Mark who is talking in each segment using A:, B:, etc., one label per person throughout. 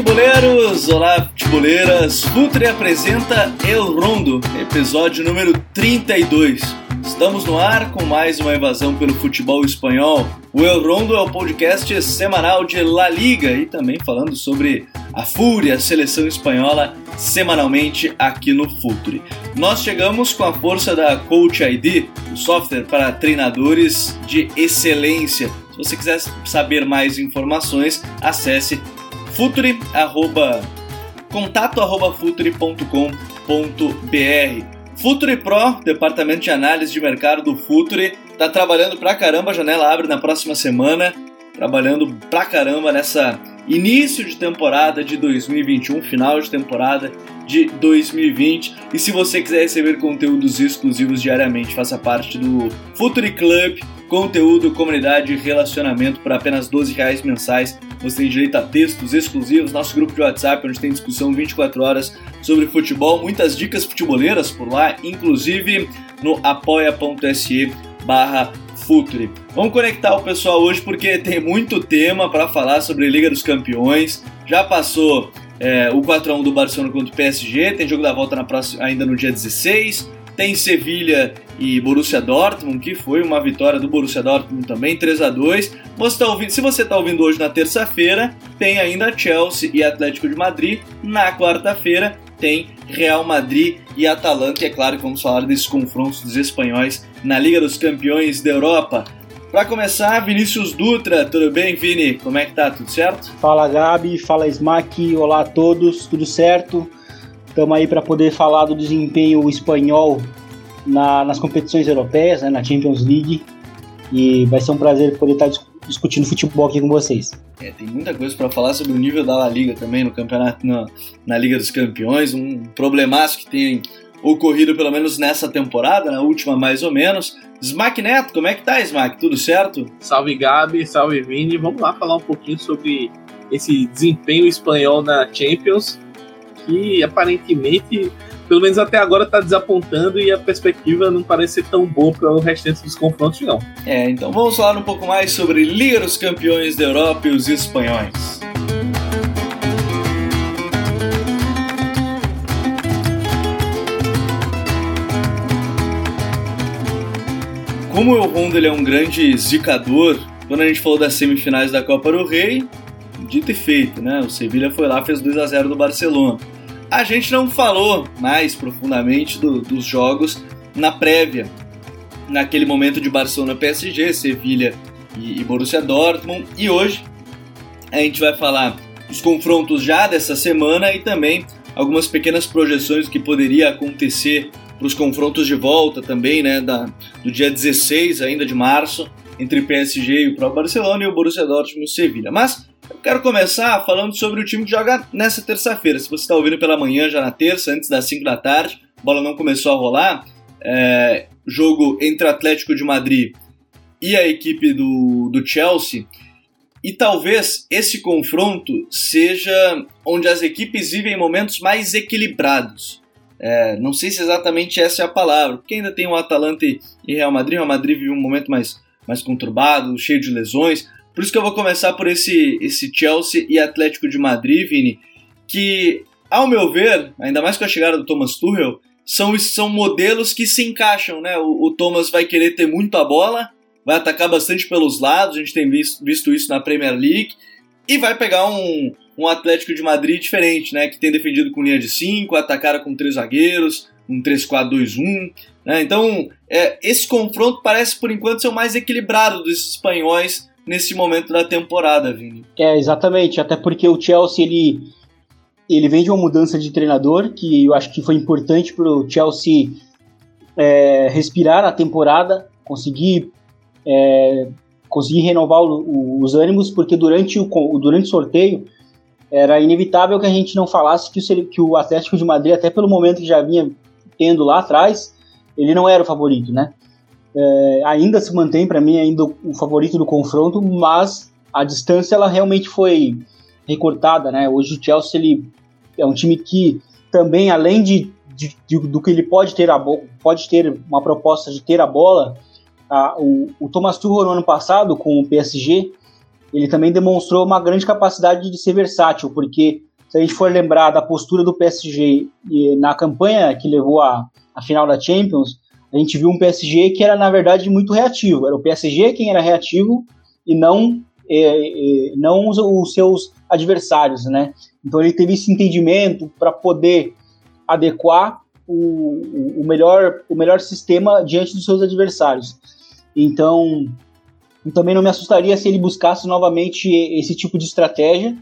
A: Futeboleiros! Olá, futeboleiras! Futre apresenta El Rondo, episódio número 32. Estamos no ar com mais uma invasão pelo futebol espanhol. O El Rondo é o podcast semanal de La Liga e também falando sobre a Fúria, a seleção espanhola, semanalmente aqui no Futre. Nós chegamos com a força da Coach ID, o software para treinadores de excelência. Se você quiser saber mais informações, acesse futre, arroba, contato arroba futre.com.br. Futre Pro, departamento de análise de mercado do Futre, tá trabalhando pra caramba, a janela abre na próxima semana, trabalhando pra caramba nessa início de temporada de 2021, final de temporada de 2020. E se você quiser receber conteúdos exclusivos diariamente, faça parte do Future Club, conteúdo, comunidade e relacionamento por apenas 12 reais mensais. Você tem direito a textos exclusivos, nosso grupo de WhatsApp, onde tem discussão 24 horas sobre futebol, muitas dicas futeboleiras por lá, inclusive no apoia.se barra. Vamos conectar o pessoal hoje porque tem muito tema para falar sobre Liga dos Campeões. Já passou é, o 4x1 do Barcelona contra o PSG, tem jogo da volta na próxima, ainda no dia 16. Tem Sevilha e Borussia Dortmund, que foi uma vitória do Borussia Dortmund também, 3 a 2 você tá ouvindo, Se você está ouvindo hoje na terça-feira, tem ainda Chelsea e Atlético de Madrid. Na quarta-feira tem Real Madrid e Atalanta. E é claro que vamos falar desses confrontos dos espanhóis na Liga dos Campeões da Europa. Para começar, Vinícius Dutra, tudo bem, Vini? Como é que tá? Tudo certo?
B: Fala, Gabi, fala Smack, olá a todos, tudo certo? Estamos aí para poder falar do desempenho espanhol na, nas competições europeias, né, na Champions League. E vai ser um prazer poder estar discutindo futebol aqui com vocês.
A: É, tem muita coisa para falar sobre o nível da La Liga também no campeonato, na, na Liga dos Campeões, um problemaço que tem ocorrido pelo menos nessa temporada, na última mais ou menos. Smack Neto, como é que tá, Smack? Tudo certo?
C: Salve Gabi, salve Vini. Vamos lá falar um pouquinho sobre esse desempenho espanhol na Champions, que aparentemente, pelo menos até agora, está desapontando e a perspectiva não parece ser tão boa para o restante dos confrontos, não.
A: É, então vamos falar um pouco mais sobre Liga dos Campeões da Europa e os espanhóis. Como o Honda ele é um grande zicador, quando a gente falou das semifinais da Copa do Rei, dito e feito, né? O Sevilha foi lá fez 2 a 0 do Barcelona. A gente não falou mais profundamente do, dos jogos na prévia, naquele momento de Barcelona PSG, Sevilha e, e Borussia Dortmund, e hoje a gente vai falar dos confrontos já dessa semana e também algumas pequenas projeções que poderia acontecer para os confrontos de volta também, né, da, do dia 16 ainda de março, entre PSG e o próprio Barcelona e o Borussia Dortmund e Sevilha. Mas quero começar falando sobre o time que joga nessa terça-feira. Se você está ouvindo pela manhã, já na terça, antes das 5 da tarde, a bola não começou a rolar, é, jogo entre o Atlético de Madrid e a equipe do, do Chelsea, e talvez esse confronto seja onde as equipes vivem momentos mais equilibrados. É, não sei se exatamente essa é a palavra, porque ainda tem o Atalanta e Real Madrid. O Real Madrid vive um momento mais, mais conturbado, cheio de lesões. Por isso que eu vou começar por esse, esse Chelsea e Atlético de Madrid, Vini, que, ao meu ver, ainda mais com a chegada do Thomas Tuchel, são, são modelos que se encaixam, né? O, o Thomas vai querer ter muito a bola, vai atacar bastante pelos lados, a gente tem visto, visto isso na Premier League, e vai pegar um, um Atlético de Madrid diferente, né? Que tem defendido com linha de 5, atacaram com três zagueiros, um 3-4-2-1. Né? Então, é, esse confronto parece, por enquanto, ser o mais equilibrado dos espanhóis nesse momento da temporada, Vini.
B: É, exatamente. Até porque o Chelsea, ele, ele vem de uma mudança de treinador, que eu acho que foi importante para o Chelsea é, respirar a temporada, conseguir é, conseguir renovar o, o, os ânimos, porque durante o, durante o sorteio era inevitável que a gente não falasse que o, que o Atlético de Madrid, até pelo momento que já vinha tendo lá atrás, ele não era o favorito, né? É, ainda se mantém para mim ainda o favorito do confronto, mas a distância ela realmente foi recortada, né? Hoje o Chelsea ele é um time que também além de, de, de do que ele pode ter a pode ter uma proposta de ter a bola, a, o, o Thomas Tuchel no ano passado com o PSG ele também demonstrou uma grande capacidade de ser versátil, porque se a gente for lembrar da postura do PSG na campanha que levou à, final da Champions, a gente viu um PSG que era, na verdade, muito reativo. Era o PSG quem era reativo e não, é, é, não os, os, seus adversários, né? Então ele teve esse entendimento para poder adequar o, o, melhor, o melhor sistema diante dos seus adversários. Então, também não me assustaria se ele buscasse novamente esse tipo de estratégia,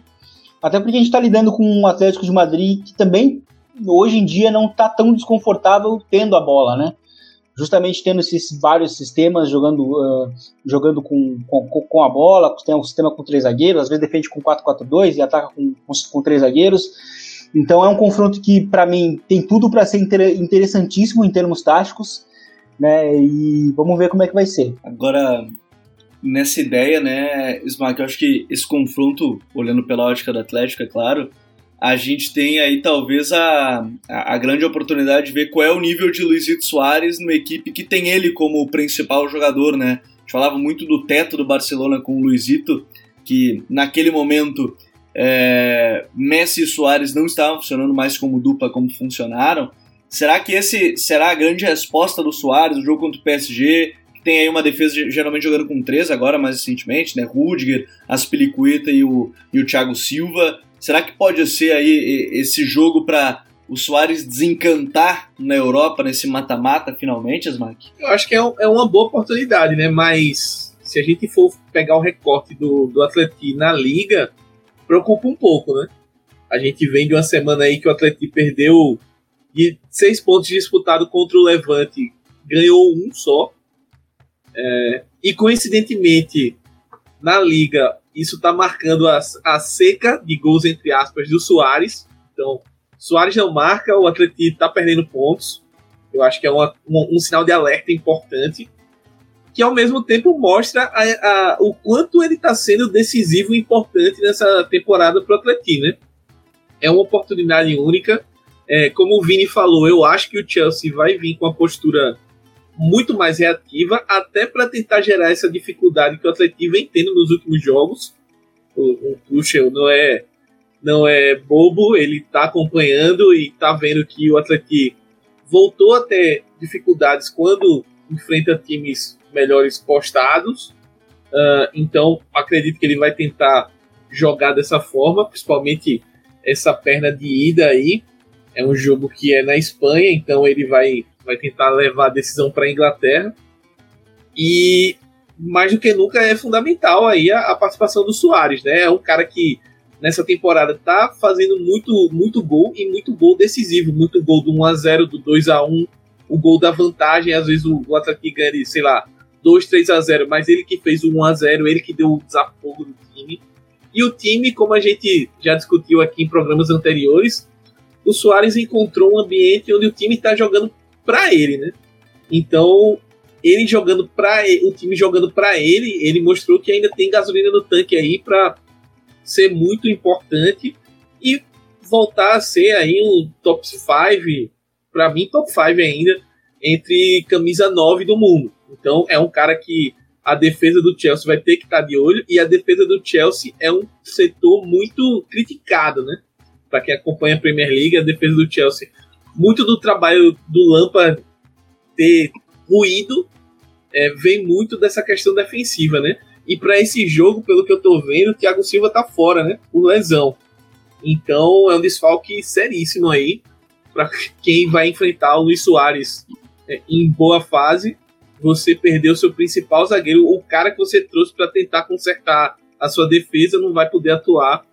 B: até porque a gente está lidando com um Atlético de Madrid que também hoje em dia não está tão desconfortável tendo a bola, né? Justamente tendo esses vários sistemas, jogando, uh, jogando com, com, com, a bola, tem um sistema com três zagueiros, às vezes defende com 4-4-2 e ataca com, com, com três zagueiros. Então é um confronto que, para mim, tem tudo para ser interessantíssimo em termos táticos, né? E vamos ver como é que vai ser.
A: Agora, nessa ideia, né, Smack, eu acho que esse confronto, olhando pela ótica do Atlético, é claro, a gente tem aí talvez a, a, grande oportunidade de ver qual é o nível de Luizito Soares numa equipe que tem ele como principal jogador, né? A gente falava muito do teto do Barcelona com o Luizito, que naquele momento é, Messi e Soares não estavam funcionando mais como dupla como funcionaram. Será que esse será a grande resposta do Soares no jogo contra o PSG? Que tem aí uma defesa geralmente jogando com três agora, mais recentemente, né? Rudiger, Aspilicueta e o, e o Thiago Silva. Será que pode ser aí esse jogo para o Soares desencantar na Europa nesse mata-mata finalmente, Asmac?
C: Eu acho que é, é, uma boa oportunidade, né? Mas se a gente for pegar o recorte do, do Atlético na Liga, preocupa um pouco, né? A gente vem de uma semana aí que o Atlético perdeu de seis pontos disputados contra o Levante, ganhou um só. É, e coincidentemente, na Liga, isso está marcando a, a seca de gols, entre aspas, do Soares. Então, Soares não marca, o Atlético está perdendo pontos. Eu acho que é uma, um, um sinal de alerta importante que ao mesmo tempo mostra a, a, o quanto ele está sendo decisivo e importante nessa temporada para o Atlético, né? É uma oportunidade única. É, como o Vini falou, eu acho que o Chelsea vai vir com a postura muito mais reativa, até para tentar gerar essa dificuldade que o Atlético vem tendo nos últimos jogos. O, o Tuchel não é não é bobo, ele está acompanhando e está vendo que o Atlético voltou a ter dificuldades quando enfrenta times melhores postados. Uh, então, acredito que ele vai tentar jogar dessa forma, principalmente essa perna de ida aí. É um jogo que é na Espanha, então ele vai, vai tentar levar a decisão para a Inglaterra. E mais do que nunca é fundamental aí a, a, participação do Soares, né? É um cara que nessa temporada tá fazendo muito muito gol e muito gol decisivo, muito gol do 1 a 0, do 2 a 1, o gol da vantagem, às vezes o, o Atlético ganha, sei lá, 2, 3 a 0 mas ele que fez o 1 a 0 ele que deu o desafogo do time. E o time, como a gente já discutiu aqui em programas anteriores, o Soares encontrou um ambiente onde o time está jogando para ele, né? Então, ele jogando para o time jogando para ele, ele mostrou que ainda tem gasolina no tanque aí para ser muito importante e voltar a ser aí um top 5, para mim top 5 ainda entre camisa 9 do mundo. Então é um cara que a defesa do Chelsea vai ter que estar tá de olho e a defesa do Chelsea é um setor muito criticado, né? Para quem acompanha a Premier League, a defesa do Chelsea, muito do trabalho do Lampard ter ruído é, vem muito dessa questão defensiva, né? E para esse jogo, pelo que eu tô vendo, o Thiago Silva tá fora, né? Por lesão. Então é um desfalque seríssimo aí para quem vai enfrentar o Luiz Soares é, em boa fase você perdeu seu principal zagueiro, o cara que você trouxe para tentar consertar a sua defesa não vai poder atuar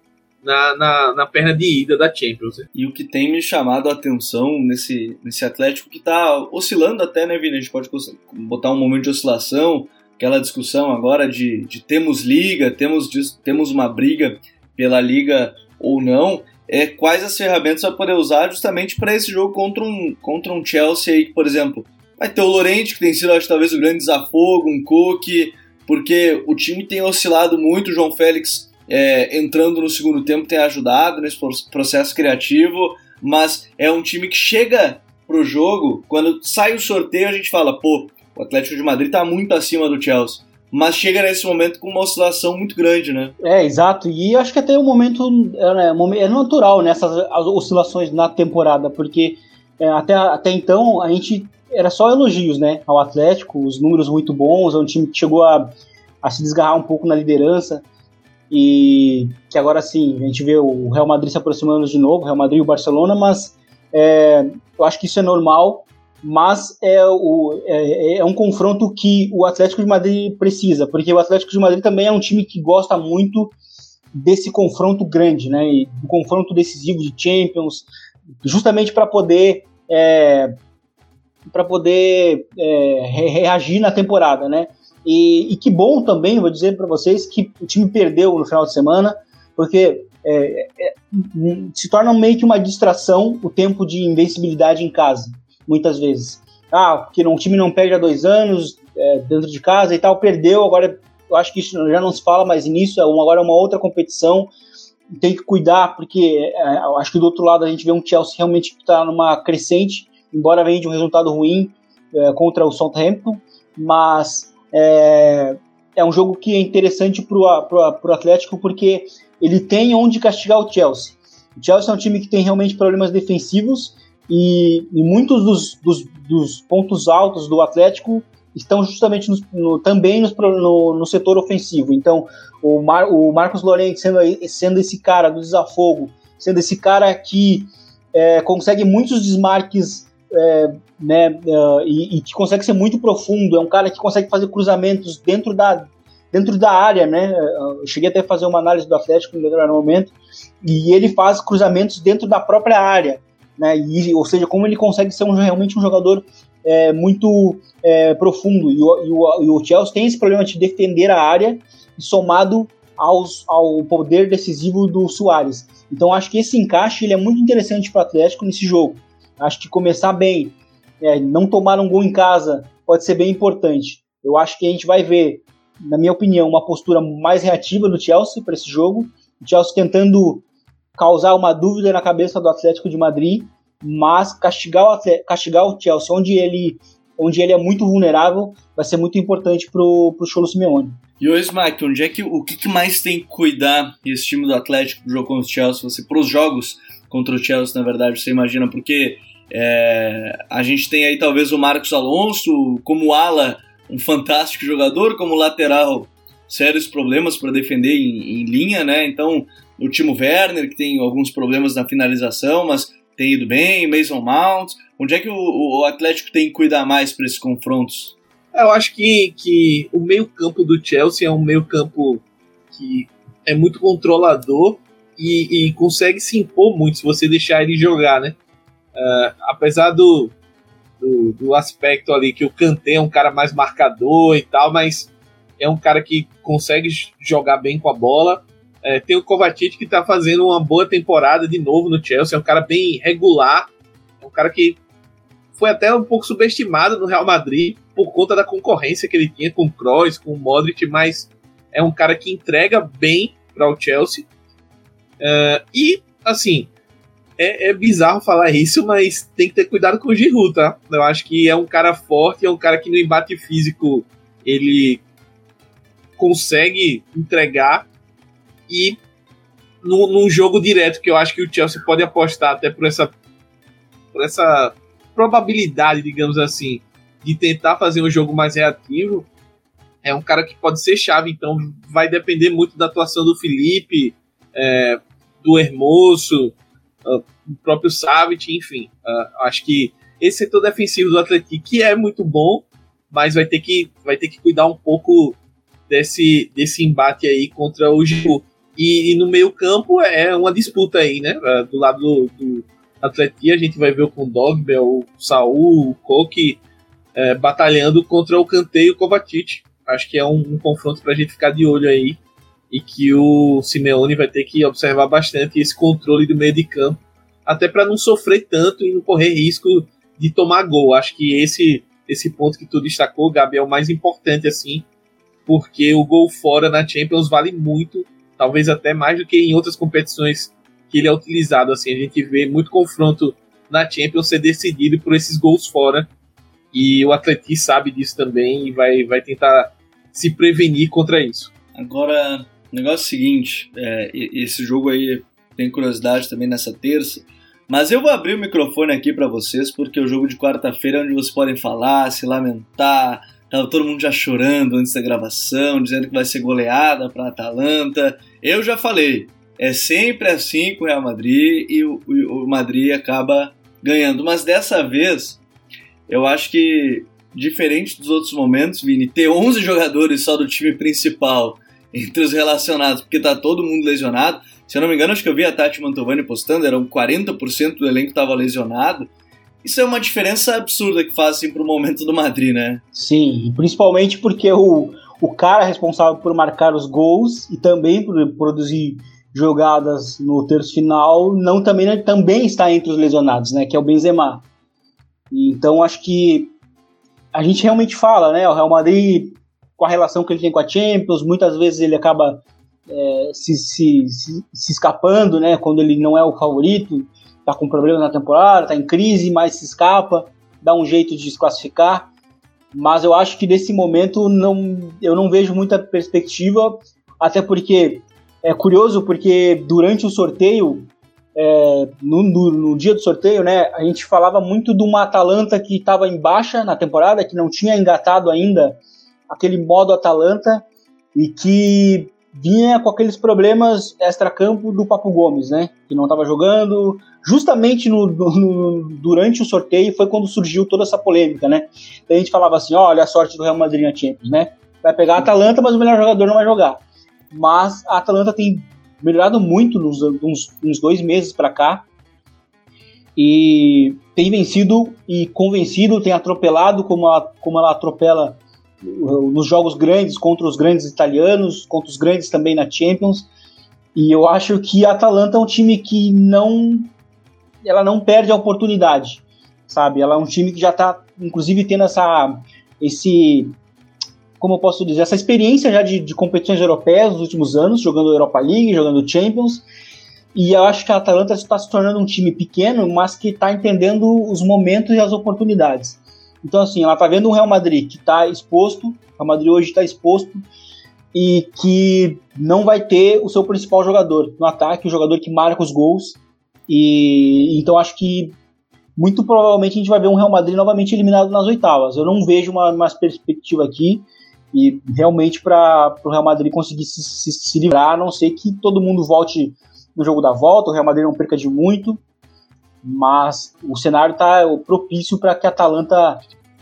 C: na, na, na, perna de ida da Champions.
A: E o que tem me chamado a atenção nesse, nesse Atlético que está oscilando até, né, Vini? A gente pode botar um momento de oscilação, aquela discussão agora de, de temos liga, temos, temos uma briga pela liga ou não. É, quais as ferramentas vai poder usar justamente para esse jogo contra um, contra um Chelsea aí, por exemplo, Vai ter o Lorente, que tem sido, acho, talvez o grande desafogo, um Cook, porque o time tem oscilado muito. O João Félix é, entrando no segundo tempo tem ajudado nesse processo criativo, mas é um time que chega pro jogo, quando sai o sorteio, a gente fala, pô, o Atlético de Madrid tá muito acima do Chelsea. mas chega nesse momento com uma oscilação muito grande, né?
B: É, exato. E acho que até o momento é, é natural nessas né, oscilações na temporada, porque é, até, até então a gente era só elogios, né, ao Atlético, os números muito bons, é um time que chegou a, a se desgarrar um pouco na liderança e que agora sim a gente vê o Real Madrid se aproximando de novo, Real Madrid e o Barcelona, mas é, eu acho que isso é normal, mas é, o, é, é, um confronto que o Atlético de Madrid precisa, porque o Atlético de Madrid também é um time que gosta muito desse confronto grande, né, do confronto decisivo de Champions, justamente para poder é, para poder é, reagir na temporada, né? E, e, que bom também, vou dizer para vocês, que o time perdeu no final de semana, porque é, é, se torna meio que uma distração o tempo de invencibilidade em casa, muitas vezes. Ah, porque o time não perde há dois anos é, dentro de casa e tal, perdeu, agora eu acho que isso já não se fala mais nisso, é agora é uma outra competição, tem que cuidar, porque é, acho que do outro lado a gente vê um Chelsea realmente que está numa crescente, embora venha de um resultado ruim é, contra o Southampton, mas é, é um jogo que é interessante para o Atlético porque ele tem onde castigar o Chelsea. O Chelsea é um time que tem realmente problemas defensivos e, e muitos dos, dos, dos, pontos altos do Atlético estão justamente no, no, também no, no, setor ofensivo. Então, o, Mar, o Marcos Lorente sendo, sendo esse cara do desafogo, sendo esse cara que é, consegue muitos desmarques é, né, uh, e, e, que consegue ser muito profundo, é um cara que consegue fazer cruzamentos dentro da, dentro da área, né? Eu cheguei até a fazer uma análise do Atlético em determinado momento, e ele faz cruzamentos dentro da própria área, né? E, ou seja, como ele consegue ser um, realmente um jogador é, muito é, profundo. E o, e, o, e o Chelsea tem esse problema de defender a área, somado aos, ao poder decisivo do Soares. Então acho que esse encaixe ele é muito interessante para o Atlético nesse jogo. Acho que começar bem, é, não tomar um gol em casa pode ser bem importante. Eu acho que a gente vai ver, na minha opinião, uma postura mais reativa do Chelsea para esse jogo. O Chelsea tentando causar uma dúvida na cabeça do Atlético de Madrid, mas castigar o, Atlético, castigar o Chelsea onde ele, onde ele é muito vulnerável vai ser muito importante para o Cholo Simeone.
A: E o Smack, onde é que o que, mais tem que cuidar esse time do Atlético pro jogo contra o Chelsea? Você para os jogos contra o Chelsea, na verdade, você imagina porque é, a gente tem aí talvez o Marcos Alonso como ala, um fantástico jogador, como lateral, sérios problemas para defender em, em, linha, né? Então, o Timo Werner, que tem alguns problemas na finalização, mas tem ido bem, Mason Mount. Onde é que o, o Atlético tem que cuidar mais para esses confrontos?
C: Eu acho que, que o meio-campo do Chelsea é um meio-campo que é muito controlador e, e, consegue se impor muito se você deixar ele jogar, né? Uh, apesar do, do, do, aspecto ali que o Kanté é um cara mais marcador e tal, mas é um cara que consegue jogar bem com a bola. É, tem o Kovacic que está fazendo uma boa temporada de novo no Chelsea, é um cara bem regular, é um cara que foi até um pouco subestimado no Real Madrid por conta da concorrência que ele tinha com o Kroos, com o Modric, mas é um cara que entrega bem para o Chelsea. Uh, e, assim, é, é, bizarro falar isso, mas tem que ter cuidado com o Giroud, tá? Eu acho que é um cara forte, é um cara que no embate físico ele consegue entregar e no, num jogo direto que eu acho que o Chelsea pode apostar até por essa por essa probabilidade, digamos assim, de tentar fazer um jogo mais reativo, é um cara que pode ser chave, então vai depender muito da atuação do Felipe, é, do Hermoso, uh, o próprio Savic, enfim. Uh, acho que esse setor defensivo do Atlético que é muito bom, mas vai ter que, vai ter que cuidar um pouco desse, desse embate aí contra o Giroud. E, e, no meio campo é uma disputa aí, né? Uh, do lado do, do Atlético a gente vai ver o Kondogbia, o Saul, o Koke uh, batalhando contra o Kanté e o Kovacic. Acho que é um, um confronto para a gente ficar de olho aí e que o Simeone vai ter que observar bastante esse controle do meio de campo, até para não sofrer tanto e não correr risco de tomar gol. Acho que esse esse ponto que tu destacou, Gabi, é o mais importante assim, porque o gol fora na Champions vale muito, talvez até mais do que em outras competições que ele é utilizado. Assim, a gente vê muito confronto na Champions ser decidido por esses gols fora. E o Atleti sabe disso também e vai, vai tentar se prevenir contra isso.
A: Agora, o negócio é o seguinte: é, esse jogo aí tem curiosidade também nessa terça. Mas eu vou abrir o microfone aqui para vocês, porque o jogo de quarta-feira é onde vocês podem falar, se lamentar. Tava todo mundo já chorando antes da gravação, dizendo que vai ser goleada para Atalanta. Eu já falei, é sempre assim com o Real Madrid e o, o Madrid acaba ganhando. Mas dessa vez, eu acho que, diferente dos outros momentos, Vini, ter 11 jogadores só do time principal entre os relacionados, porque tá todo mundo lesionado. Se eu não me engano, acho que eu vi a Tati Mantovani postando, eram 40% do elenco estava lesionado. Isso é uma diferença absurda que faz assim, para o momento do Madrid, né?
B: Sim, principalmente porque o, o cara responsável por marcar os gols e também por produzir jogadas no terço final não também, né, também está entre os lesionados, né? Que é o Benzema. Então acho que a gente realmente fala, né? O Real Madrid com a relação que ele tem com a Champions, muitas vezes ele acaba é, se, se, se, se, escapando, né? Quando ele não é o favorito, tá com problema na temporada, tá em crise, mas se escapa, dá um jeito de desclassificar. Mas eu acho que nesse momento não, eu não vejo muita perspectiva, até porque é curioso porque durante o sorteio, é, no, no, no, dia do sorteio, né, a gente falava muito de uma Atalanta que estava em baixa na temporada, que não tinha engatado ainda aquele modo Atalanta e que vinha com aqueles problemas extra-campo do Papo Gomes, né? Que não estava jogando. Justamente no, no, durante o sorteio foi quando surgiu toda essa polêmica, né? Daí a gente falava assim: olha a sorte do Real Madrid na Champions, né? Vai pegar a Atalanta, mas o melhor jogador não vai jogar. Mas a Atalanta tem melhorado muito nos uns, uns dois meses para cá e tem vencido e convencido, tem atropelado como ela, como ela atropela nos jogos grandes contra os grandes italianos, contra os grandes também na Champions. E eu acho que a Atalanta é um time que não ela não perde a oportunidade, sabe? Ela é um time que já está inclusive tendo essa esse como eu posso dizer, essa experiência já de, de competições europeias nos últimos anos, jogando Europa League, jogando Champions. E eu acho que a Atalanta está se tornando um time pequeno, mas que está entendendo os momentos e as oportunidades. Então, assim, ela tá vendo um Real Madrid que tá exposto, o Real Madrid hoje está exposto, e que não vai ter o seu principal jogador no ataque, o jogador que marca os gols. E então acho que muito provavelmente a gente vai ver um Real Madrid novamente eliminado nas oitavas. Eu não vejo uma, uma perspectiva aqui e realmente para o Real Madrid conseguir se, se, se, livrar, a não ser que todo mundo volte no jogo da volta, o Real Madrid não perca de muito mas o cenário está propício para que a Atalanta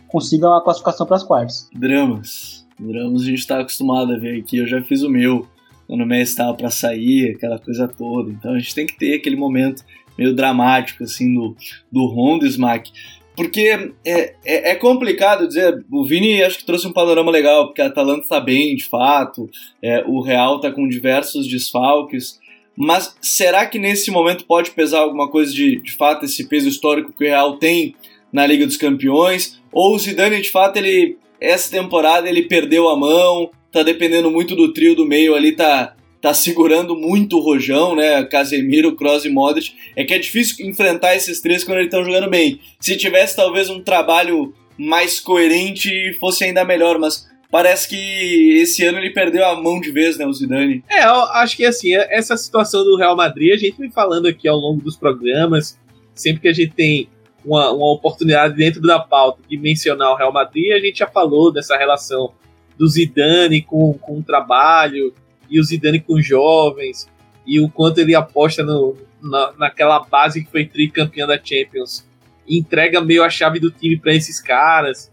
B: consiga uma classificação para as quartas.
A: Dramas. Dramas a gente está acostumado a ver aqui. Eu já fiz o meu quando o Messi estava para sair, aquela coisa toda. Então a gente tem que ter aquele momento meio dramático assim do, do Honda Smack. Porque é, é, é, complicado dizer, o Vini acho que trouxe um panorama legal, porque a Atalanta está bem, de fato, é, o Real está com diversos desfalques, mas será que nesse momento pode pesar alguma coisa de, de fato, esse peso histórico que o Real tem na Liga dos Campeões? Ou o Zidane, de fato, ele essa temporada ele perdeu a mão, tá dependendo muito do trio do meio ali, tá, tá segurando muito o rojão, né? Casemiro, Kroos e Modric. É que é difícil enfrentar esses três quando eles estão jogando bem. Se tivesse talvez um trabalho mais coerente, fosse ainda melhor, mas parece que esse ano ele perdeu a mão de vez, né, o Zidane.
C: É, eu acho que assim, essa situação do Real Madrid, a gente vem falando aqui ao longo dos programas, sempre que a gente tem uma, uma oportunidade dentro da pauta de mencionar o Real Madrid, a gente já falou dessa relação do Zidane com, com o trabalho e o Zidane com os jovens e o quanto ele aposta no, na, naquela base que foi tricampeã da Champions entrega meio a chave do time para esses caras.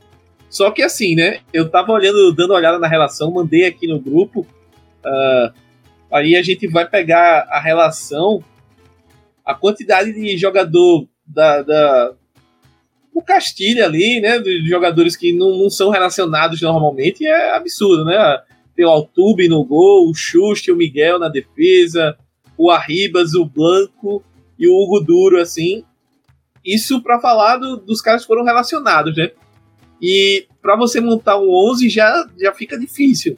C: Só que assim, né? Eu tava olhando, dando olhada na relação, mandei aqui no grupo. Uh, aí a gente vai pegar a relação, a quantidade de jogador da, da o Castilha ali, né? De jogadores que não, não são relacionados normalmente, é absurdo, né? Tem o Altube no gol, o Xuxa, o Miguel na defesa, o Arribas, o Blanco e o Hugo Duro, assim. Isso para falar do, dos caras que foram relacionados, né? E para você montar um 11 já, já fica difícil.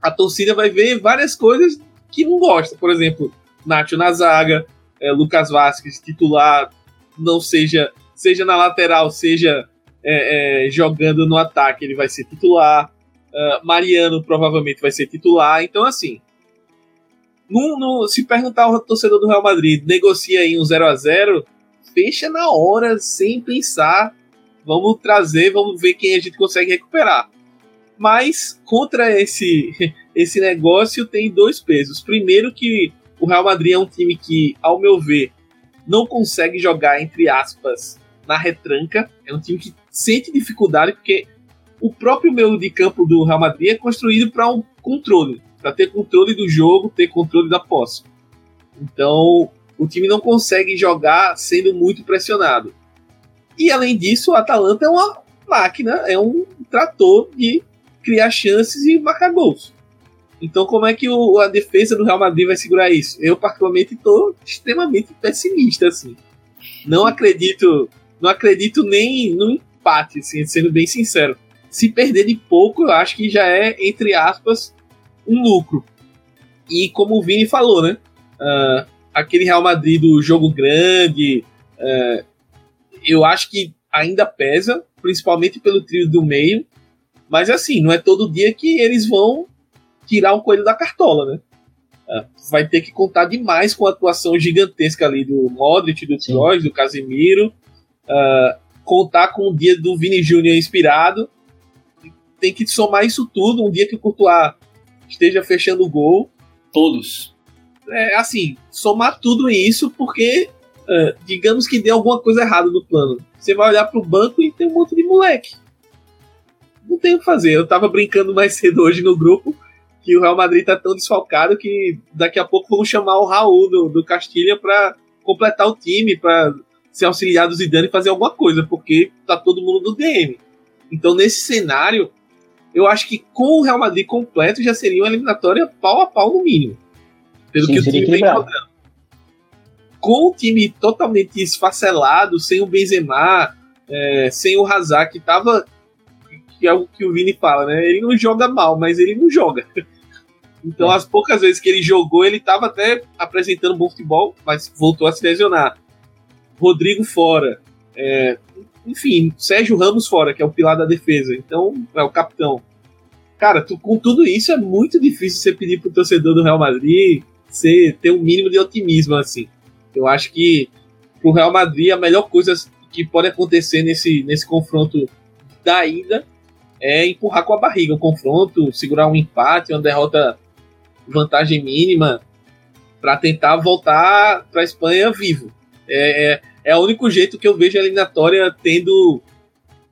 C: A torcida vai ver várias coisas que não gosta. Por exemplo, Nacho na zaga, é, Lucas Vasquez titular, não seja seja na lateral, seja é, é, jogando no ataque, ele vai ser titular. Uh, Mariano provavelmente vai ser titular. Então, assim, no, no, se perguntar ao torcedor do Real Madrid, negocia aí um 0 a 0 fecha na hora, sem pensar. Vamos trazer, vamos ver quem a gente consegue recuperar. Mas contra esse, esse negócio tem dois pesos. Primeiro que o Real Madrid é um time que, ao meu ver, não consegue jogar, entre aspas, na retranca. É um time que sente dificuldade, porque o próprio meio de campo do Real Madrid é construído para um controle para ter controle do jogo, ter controle da posse. Então, o time não consegue jogar sendo muito pressionado. E além disso, o Atalanta é uma máquina, é um trator de criar chances e marcar gols. Então, como é que o, a defesa do Real Madrid vai segurar isso? Eu, particularmente, estou extremamente pessimista. Assim. Não acredito, não acredito nem no empate, assim, sendo bem sincero. Se perder de pouco, eu acho que já é, entre aspas, um lucro. E como o Vini falou, né? Uh, aquele Real Madrid do jogo grande, uh, eu acho que ainda pesa, principalmente pelo trio do meio. Mas assim, não é todo dia que eles vão tirar um coelho da cartola, né? Uh, vai ter que contar demais com a atuação gigantesca ali do Modric, do Kroos, do Casemiro. contar com o dia do Vini Júnior inspirado. Tem que somar isso tudo. Um dia que o Courtois esteja fechando o gol.
A: Todos.
C: É, assim, somar tudo isso porque, uh, digamos que dê alguma coisa errada no plano. Você vai olhar pro banco e tem um monte de moleque. Não tem o que fazer. Eu tava brincando mais cedo hoje no grupo que o Real Madrid tá tão desfalcado que daqui a pouco vamos chamar o Raul do, do Castilha para completar o time, para ser auxiliar do Zidane e fazer alguma coisa, porque tá todo mundo no DM. Então, nesse cenário, eu acho que com o Real Madrid completo já seria uma eliminatória pau a pau no mínimo. Pelo Sim, que o time vem jogando. Com o time totalmente esfacelado, sem o Benzema, é, sem o Hazard, que tava. Que é o que o Vini fala, né? Ele não joga mal, mas ele não joga. Então, é. as poucas vezes que ele jogou, ele estava até apresentando bom futebol, mas voltou a se lesionar. Rodrigo fora. É, enfim, Sérgio Ramos fora, que é o pilar da defesa, então é o capitão. Cara, tu, com tudo isso é muito difícil você pedir pro torcedor do Real Madrid ter um mínimo de otimismo assim. Eu acho que pro Real Madrid a melhor coisa que pode acontecer nesse, nesse confronto da ida é empurrar com a barriga o confronto, segurar um empate, uma derrota vantagem mínima para tentar voltar para a Espanha vivo. É, é, é o único jeito que eu vejo a eliminatória tendo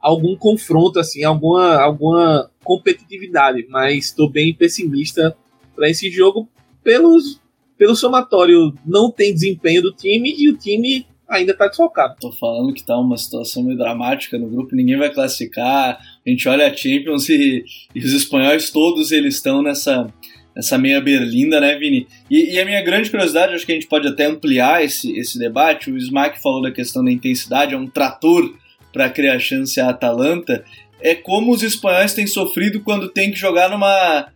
C: algum confronto, assim, alguma, alguma competitividade. Mas estou bem pessimista para esse jogo pelos, pelo somatório. Não tem desempenho do time e o time ainda está desfocado.
A: Tô falando que tá uma situação meio dramática no grupo, ninguém vai classificar. A gente olha a Champions e, e os espanhóis todos eles estão nessa essa meia berlinda, né, Vini? E, e, a minha grande curiosidade, acho que a gente pode até ampliar esse, esse debate. O Smack falou da questão da intensidade, é um trator para criar chance à Atalanta. É como os espanhóis têm sofrido quando tem que jogar numa.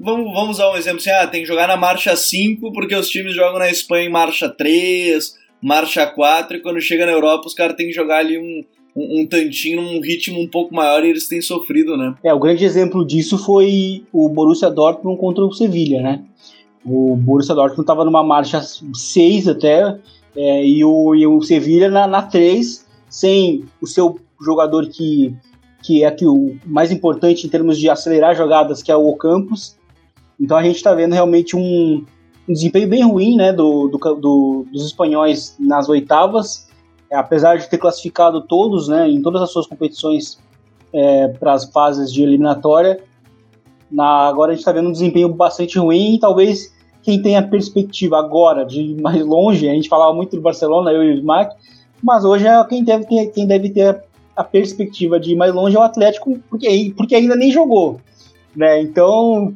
A: Vamos, vamos usar um exemplo assim: ah, tem que jogar na marcha 5 porque os times jogam na Espanha em marcha 3, marcha 4, e quando chega na Europa os caras têm que jogar ali um, um, um tantinho, num ritmo um pouco maior e eles têm sofrido, né?
B: É, o grande exemplo disso foi o Borussia Dortmund contra o Sevilha, né? O Borussia Dortmund estava numa marcha 6 até, é, e, o, e o Sevilha na, na 3, sem o seu jogador que, que é aqui o mais importante em termos de acelerar jogadas, que é o Ocampos. Então a gente está vendo realmente um, um, desempenho bem ruim né, do, do, do, dos espanhóis nas oitavas é, apesar de ter classificado todos, né, em todas as suas competições é, para as fases de eliminatória, na, agora a gente está vendo um desempenho bastante ruim e talvez quem tem a perspectiva agora de ir mais longe, a gente falava muito do Barcelona, eu e o Smack, mas hoje é quem deve ter, quem deve ter a perspectiva de ir mais longe é o Atlético, porque, porque ainda nem jogou. Né? Então,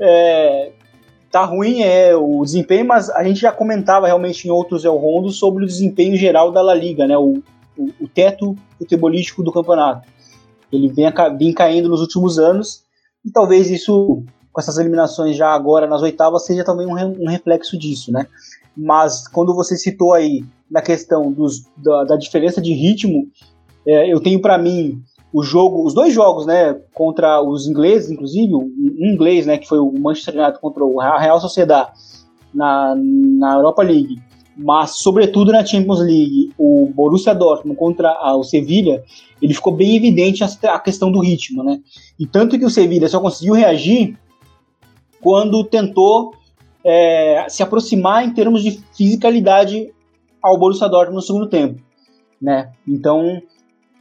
B: é, tá ruim é o desempenho, mas a gente já comentava realmente em outros El Rondo sobre o desempenho geral da La Liga, né? O, o, o teto futebolístico do campeonato. Ele vem, vem caindo nos últimos anos e talvez isso, com essas eliminações já agora nas oitavas, seja também um, um reflexo disso, né? Mas quando você citou aí na questão dos, da, da diferença de ritmo, é, eu tenho para mim o jogo, os dois jogos, né, contra os ingleses, inclusive, um inglês, né, que foi o Manchester United contra o Real Sociedad na, na Europa League, mas sobretudo na Champions League, o Borussia Dortmund contra o Sevilla, ele ficou bem evidente a, questão do ritmo, né? E tanto que o Sevilla só conseguiu reagir quando tentou é, se aproximar em termos de fisicalidade ao Borussia Dortmund no segundo tempo, né? Então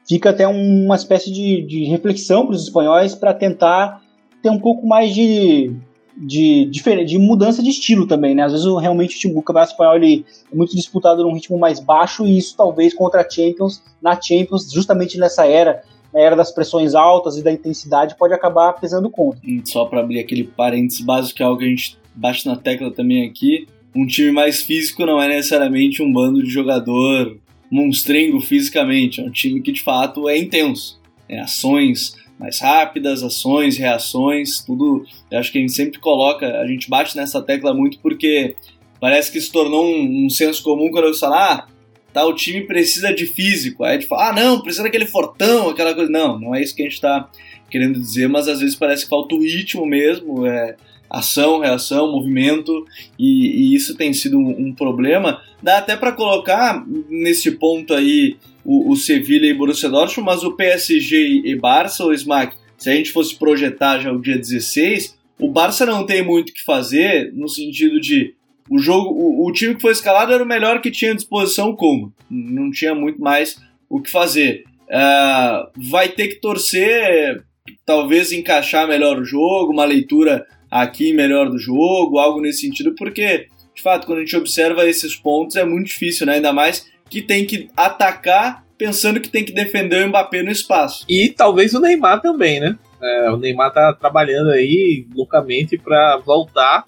B: fica até uma espécie de, de reflexão para os espanhóis para tentar ter um pouco mais de, de, de, de, mudança de estilo também, né? Às vezes realmente o campeonato espanhol ele é muito disputado num ritmo mais baixo e isso talvez contra a Champions, na Champions, justamente nessa era, na era das pressões altas e da intensidade, pode acabar pesando contra.
A: Só para abrir aquele parênteses básico, que é algo que a gente bate na tecla também aqui, um time mais físico não é necessariamente um bando de jogador monstrengo fisicamente, é um time que de fato é intenso. É ações mais rápidas, ações, reações, tudo. Eu acho que a gente sempre coloca, a gente bate nessa tecla muito porque parece que se tornou um, um senso comum quando eu falo, ah, tá, o time precisa de físico. Aí a gente fala, ah, não, precisa daquele fortão, aquela coisa. Não, não é isso que a gente está querendo dizer, mas às vezes parece que falta o ritmo mesmo, é, ação, reação, movimento, e, e isso tem sido um, um problema. Dá até para colocar nesse ponto aí o, o Sevilla e Borussia Dortmund, mas o PSG e Barça, o Smack, se a gente fosse projetar já o dia 16, o Barça não tem muito o que fazer no sentido de o jogo, o, o, time que foi escalado era o melhor que tinha à disposição como, não tinha muito mais o que fazer. Uh, vai ter que torcer, talvez encaixar melhor o jogo, uma leitura aqui melhor do jogo, algo nesse sentido, porque, de fato, quando a gente observa esses pontos é muito difícil, né? Ainda mais que tem que atacar pensando que tem que defender o Mbappé no espaço.
C: E talvez o Neymar também, né? É, o Neymar tá trabalhando aí loucamente para voltar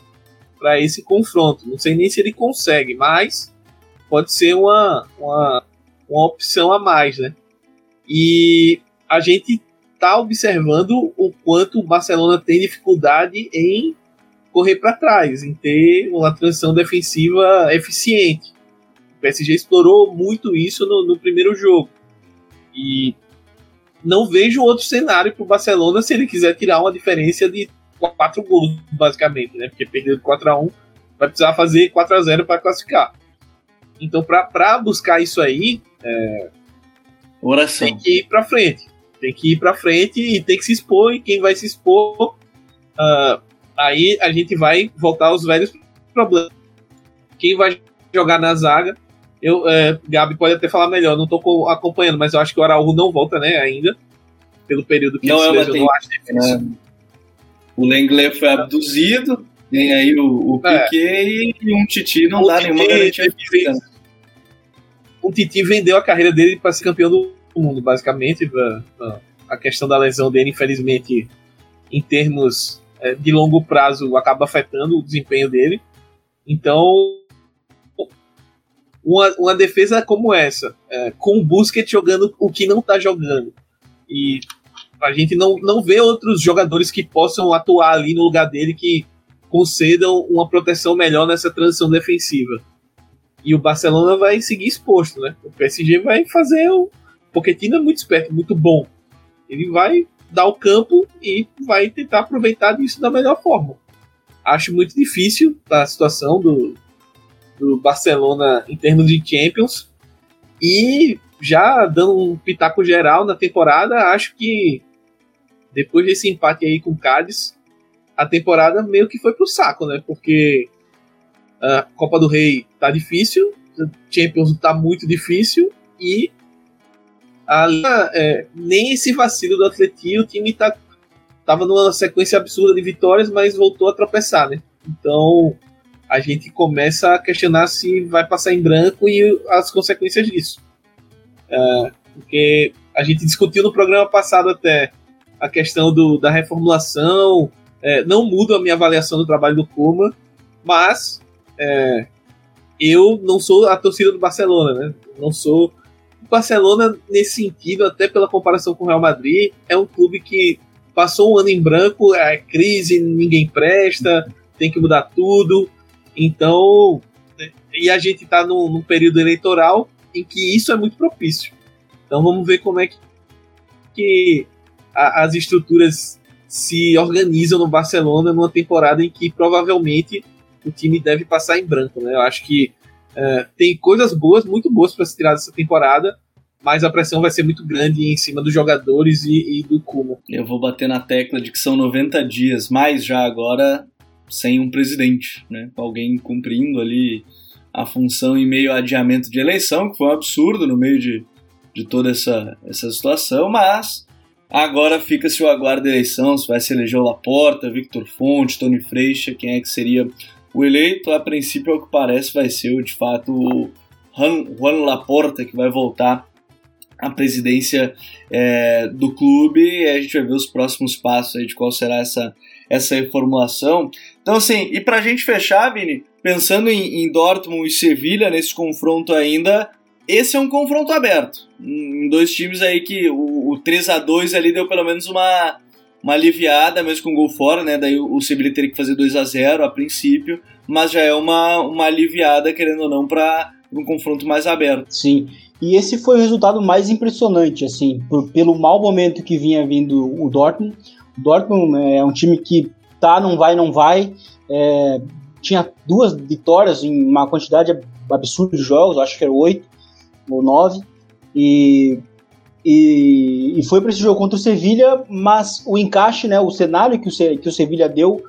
C: para esse confronto. Não sei nem se ele consegue, mas pode ser uma, uma, uma opção a mais, né? E a gente está observando o quanto o Barcelona tem dificuldade em correr para trás, em ter uma transição defensiva eficiente. O PSG explorou muito isso no, no primeiro jogo. E não vejo outro cenário para o Barcelona se ele quiser tirar uma diferença de quatro gols, basicamente, né? Porque perdeu 4 a 1 vai precisar fazer 4 a 0 para classificar. Então, para buscar isso aí, é,
A: Oração.
C: tem que ir para frente tem que ir para frente e tem que se expor, e quem vai se expor, uh, aí a gente vai voltar aos velhos problemas. Quem vai jogar na zaga, eu, é, Gabi pode até falar melhor, não tô acompanhando, mas eu acho que o Araújo não volta, né, ainda, pelo período que
A: não, ele se lesionou, acho difícil. É. O Lenglet foi abduzido, tem aí o, o é. Piquet e um Titi não o dá Titi, nenhuma garantia física.
C: O Titi vendeu a carreira dele para ser campeão do mundo, basicamente. A questão da lesão dele, infelizmente, em termos é, de longo prazo, acaba afetando o desempenho dele. Então, uma, uma defesa como essa, é, com o Busquets jogando o que não está jogando, e a gente não, não vê outros jogadores que possam atuar ali no lugar dele que concedam uma proteção melhor nessa transição defensiva. E o Barcelona vai seguir exposto, né? O PSG vai fazer o, Pochettino é muito esperto, muito bom. Ele vai dar o campo e vai tentar aproveitar disso da melhor forma. Acho muito difícil a situação do, do Barcelona em termos de Champions. E já dando um pitaco geral na temporada, acho que depois desse empate aí com o Cádiz, a temporada meio que foi pro saco, né? Porque a Copa do Rei tá difícil, Champions tá muito difícil e a, é, nem esse vacilo do Atlético, o time tá, tava numa sequência absurda de vitórias, mas voltou a tropeçar, né? Então a gente começa a questionar se vai passar em branco e as consequências disso. É, porque a gente discutiu no programa passado até a questão do, da reformulação, é, não muda a minha avaliação do trabalho do Kuma, mas é, eu não sou a torcida do Barcelona, né? Não sou o Barcelona, nesse sentido, até pela comparação com o Real Madrid, é um clube que passou um ano em branco, é crise, ninguém presta, tem que mudar tudo. Então, e a gente está num, num, período eleitoral em que isso é muito propício. Então vamos ver como é que que a, as estruturas se organizam no Barcelona numa temporada em que provavelmente o time deve passar em branco. Né? Eu acho que uh, tem coisas boas, muito boas para se tirar dessa temporada, mas a pressão vai ser muito grande em cima dos jogadores e, e do Kuma.
A: Eu vou bater na tecla de que são 90 dias, mas já agora sem um presidente, né? Alguém cumprindo ali a função em meio adiamento de eleição, que foi um absurdo no meio de, de toda essa, essa situação, mas agora fica-se o aguardo da eleição, se vai se eleger o Laporta, Victor Fonte, Tony Freixa, quem é que seria o eleito, a princípio, ao que parece, vai ser de fato o Juan Laporta, que vai voltar à presidência é, do clube, e a gente vai ver os próximos passos aí de qual será essa, essa reformulação. Então, assim, e pra gente fechar, Vini, pensando em, em Dortmund e Sevilha nesse confronto ainda, esse é um confronto aberto. Em dois times aí que o, o 3 a 2 ali deu pelo menos uma, uma aliviada, mesmo com gol fora, né? Daí o, o Sevilha teria que fazer 2 a 0 a princípio, mas já é uma, uma aliviada, querendo ou não, para um confronto mais aberto.
B: Sim. E esse foi o resultado mais impressionante, assim, por, pelo mau momento que vinha vindo o Dortmund. O Dortmund é um time que tá, não vai, não vai. É, tinha duas vitórias em uma quantidade absurda de jogos, acho que era oito ou nove. E, e, e foi para esse jogo contra o Sevilha, mas o encaixe, né, o cenário que o, que o Sevilha deu,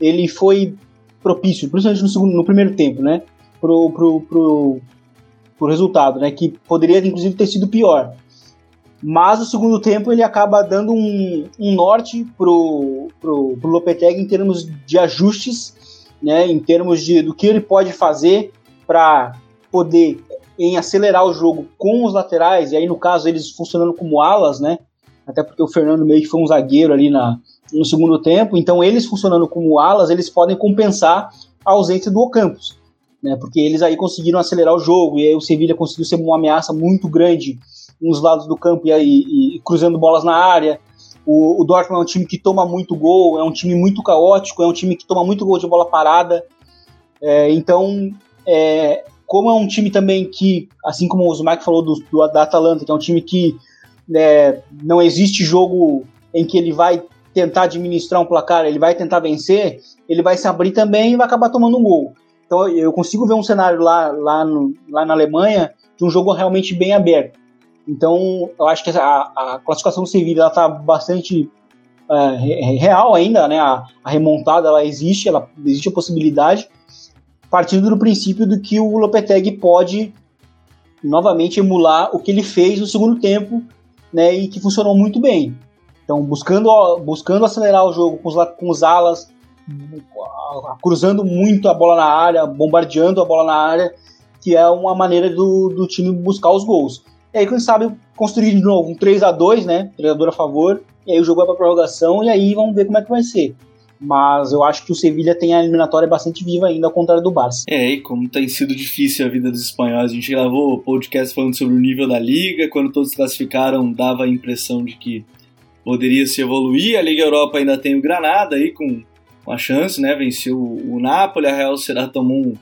B: ele foi propício, principalmente no, segundo, no primeiro tempo, né? Pro, pro, pro, pro resultado, né? Que poderia inclusive ter sido pior. Mas o segundo tempo ele acaba dando um, um norte pro, pro, pro Lopetegui em termos de ajustes, né? Em termos de do que ele pode fazer para poder em acelerar o jogo com os laterais, e aí no caso eles funcionando como alas, né? Até porque o Fernando meio que foi um zagueiro ali na, no segundo tempo, então eles funcionando como alas, eles podem compensar a ausência do Ocampos né? Porque eles aí conseguiram acelerar o jogo e aí o Sevilha conseguiu ser uma ameaça muito grande nos lados do campo e, aí, e cruzando bolas na área. O, o, Dortmund é um time que toma muito gol, é um time muito caótico, é um time que toma muito gol de bola parada. É, então, é, como é um time também que, assim como o Zumak falou do, do, da Atalanta, que é um time que é, não existe jogo em que ele vai tentar administrar um placar, ele vai tentar vencer, ele vai se abrir também e vai acabar tomando um gol. Então eu consigo ver um cenário lá, lá, no, lá na Alemanha de um jogo realmente bem aberto. Então eu acho que a, a classificação do Sevilla está bastante uh, real ainda, né? A, a, remontada ela existe, ela existe a possibilidade, partindo do princípio de que o Lopetegui pode novamente emular o que ele fez no segundo tempo, né? E que funcionou muito bem. Então buscando buscando acelerar o jogo com os, com os alas, cruzando muito a bola na área, bombardeando a bola na área, que é uma maneira do, do time buscar os gols. E aí, quem sabe, construir de novo um 3 a 2 né? Treinador a favor, e aí o jogo vai para prorrogação, e aí vamos ver como é que vai ser. Mas eu acho que o Sevilha tem a eliminatória bastante viva ainda, ao contrário do Barça.
A: É, e como tem sido difícil a vida dos espanhóis. A gente gravou podcast falando sobre o nível da liga, quando todos classificaram, dava a impressão de que poderia se evoluir. A Liga Europa ainda tem o Granada aí com com a chance, né? Venceu o Napoli, a Real será tomou um,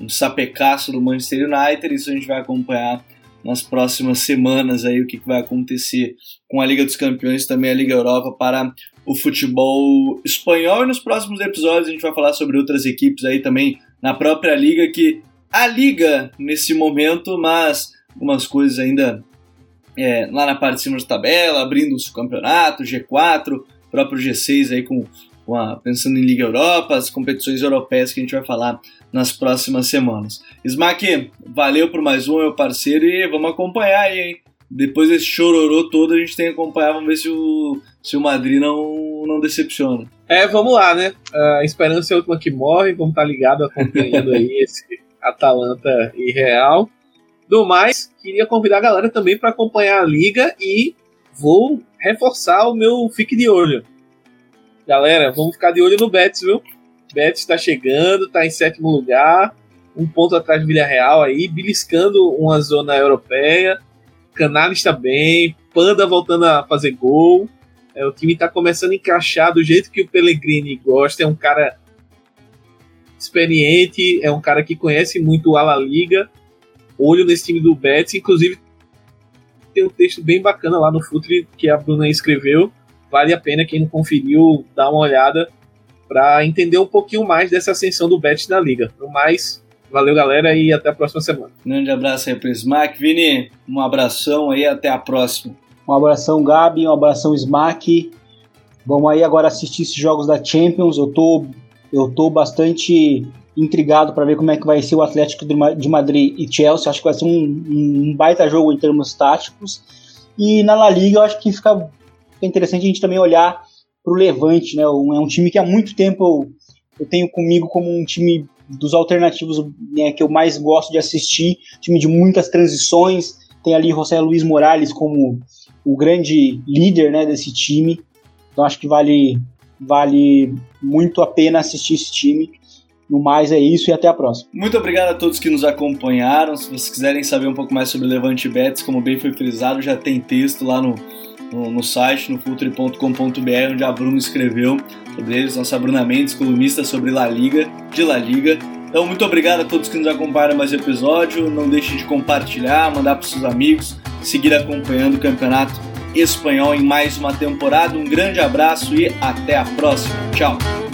A: um sapecaço do Manchester United, isso a gente vai acompanhar nas próximas semanas aí o que vai acontecer com a Liga dos Campeões também a Liga Europa para o futebol espanhol. E nos próximos episódios a gente vai falar sobre outras equipes aí também na própria liga que a liga nesse momento, mas algumas coisas ainda é, lá na parte de cima da tabela, abrindo o campeonato, G4, próprio G6 aí com a, pensando em Liga Europa, as competições europeias que a gente vai falar nas próximas semanas. Smack, valeu por mais um, meu parceiro, e vamos acompanhar aí, hein? Depois desse chororô todo, a gente tem que acompanhar, vamos ver se o, se o Madrid não, não decepciona.
C: É, vamos lá, né? A esperança é a última que morre, vamos estar tá ligado acompanhando aí esse Atalanta e Real. Do mais, queria convidar a galera também para acompanhar a liga e vou reforçar o meu fique de olho. Galera, vamos ficar de olho no Betis, viu? Betis está chegando, está em sétimo lugar, um ponto atrás do Villarreal aí, beliscando uma zona europeia. Canales está bem, Panda voltando a fazer gol. É, o time está começando a encaixar do jeito que o Pellegrini gosta. É um cara experiente, é um cara que conhece muito a La Liga. Olho nesse time do Betis, inclusive tem um texto bem bacana lá no Futre que a Bruna escreveu. Vale a pena quem não conferiu dar uma olhada para entender um pouquinho mais dessa ascensão do Bet na liga. No mais, valeu galera e até a próxima semana.
A: Grande abraço aí pro Smack. Vini, um abração aí até a próxima.
B: Um abração, Gabi, um abração, Smack. Vamos aí agora assistir esses jogos da Champions. Eu tô, eu tô bastante intrigado para ver como é que vai ser o Atlético de Madrid e Chelsea. Acho que vai ser um, um baita jogo em termos táticos. E na La Liga eu acho que fica interessante a gente também olhar para o Levante, né? é um time que há muito tempo eu, eu tenho comigo como um time dos alternativos né, que eu mais gosto de assistir, time de muitas transições. Tem ali José Luiz Morales como o grande líder né, desse time. Então acho que vale, vale muito a pena assistir esse time. No mais é isso e até a próxima.
A: Muito obrigado a todos que nos acompanharam. Se vocês quiserem saber um pouco mais sobre Levante Bets, como bem foi frisado, já tem texto lá no, no, no site, no futre.com.br, onde a Bruna escreveu sobre eles. Nossa Bruna Mendes, colunista sobre La Liga, de La Liga. Então, muito obrigado a todos que nos acompanharam mais episódio. Não deixe de compartilhar, mandar para seus amigos, seguir acompanhando o campeonato espanhol em mais uma temporada. Um grande abraço e até a próxima. Tchau!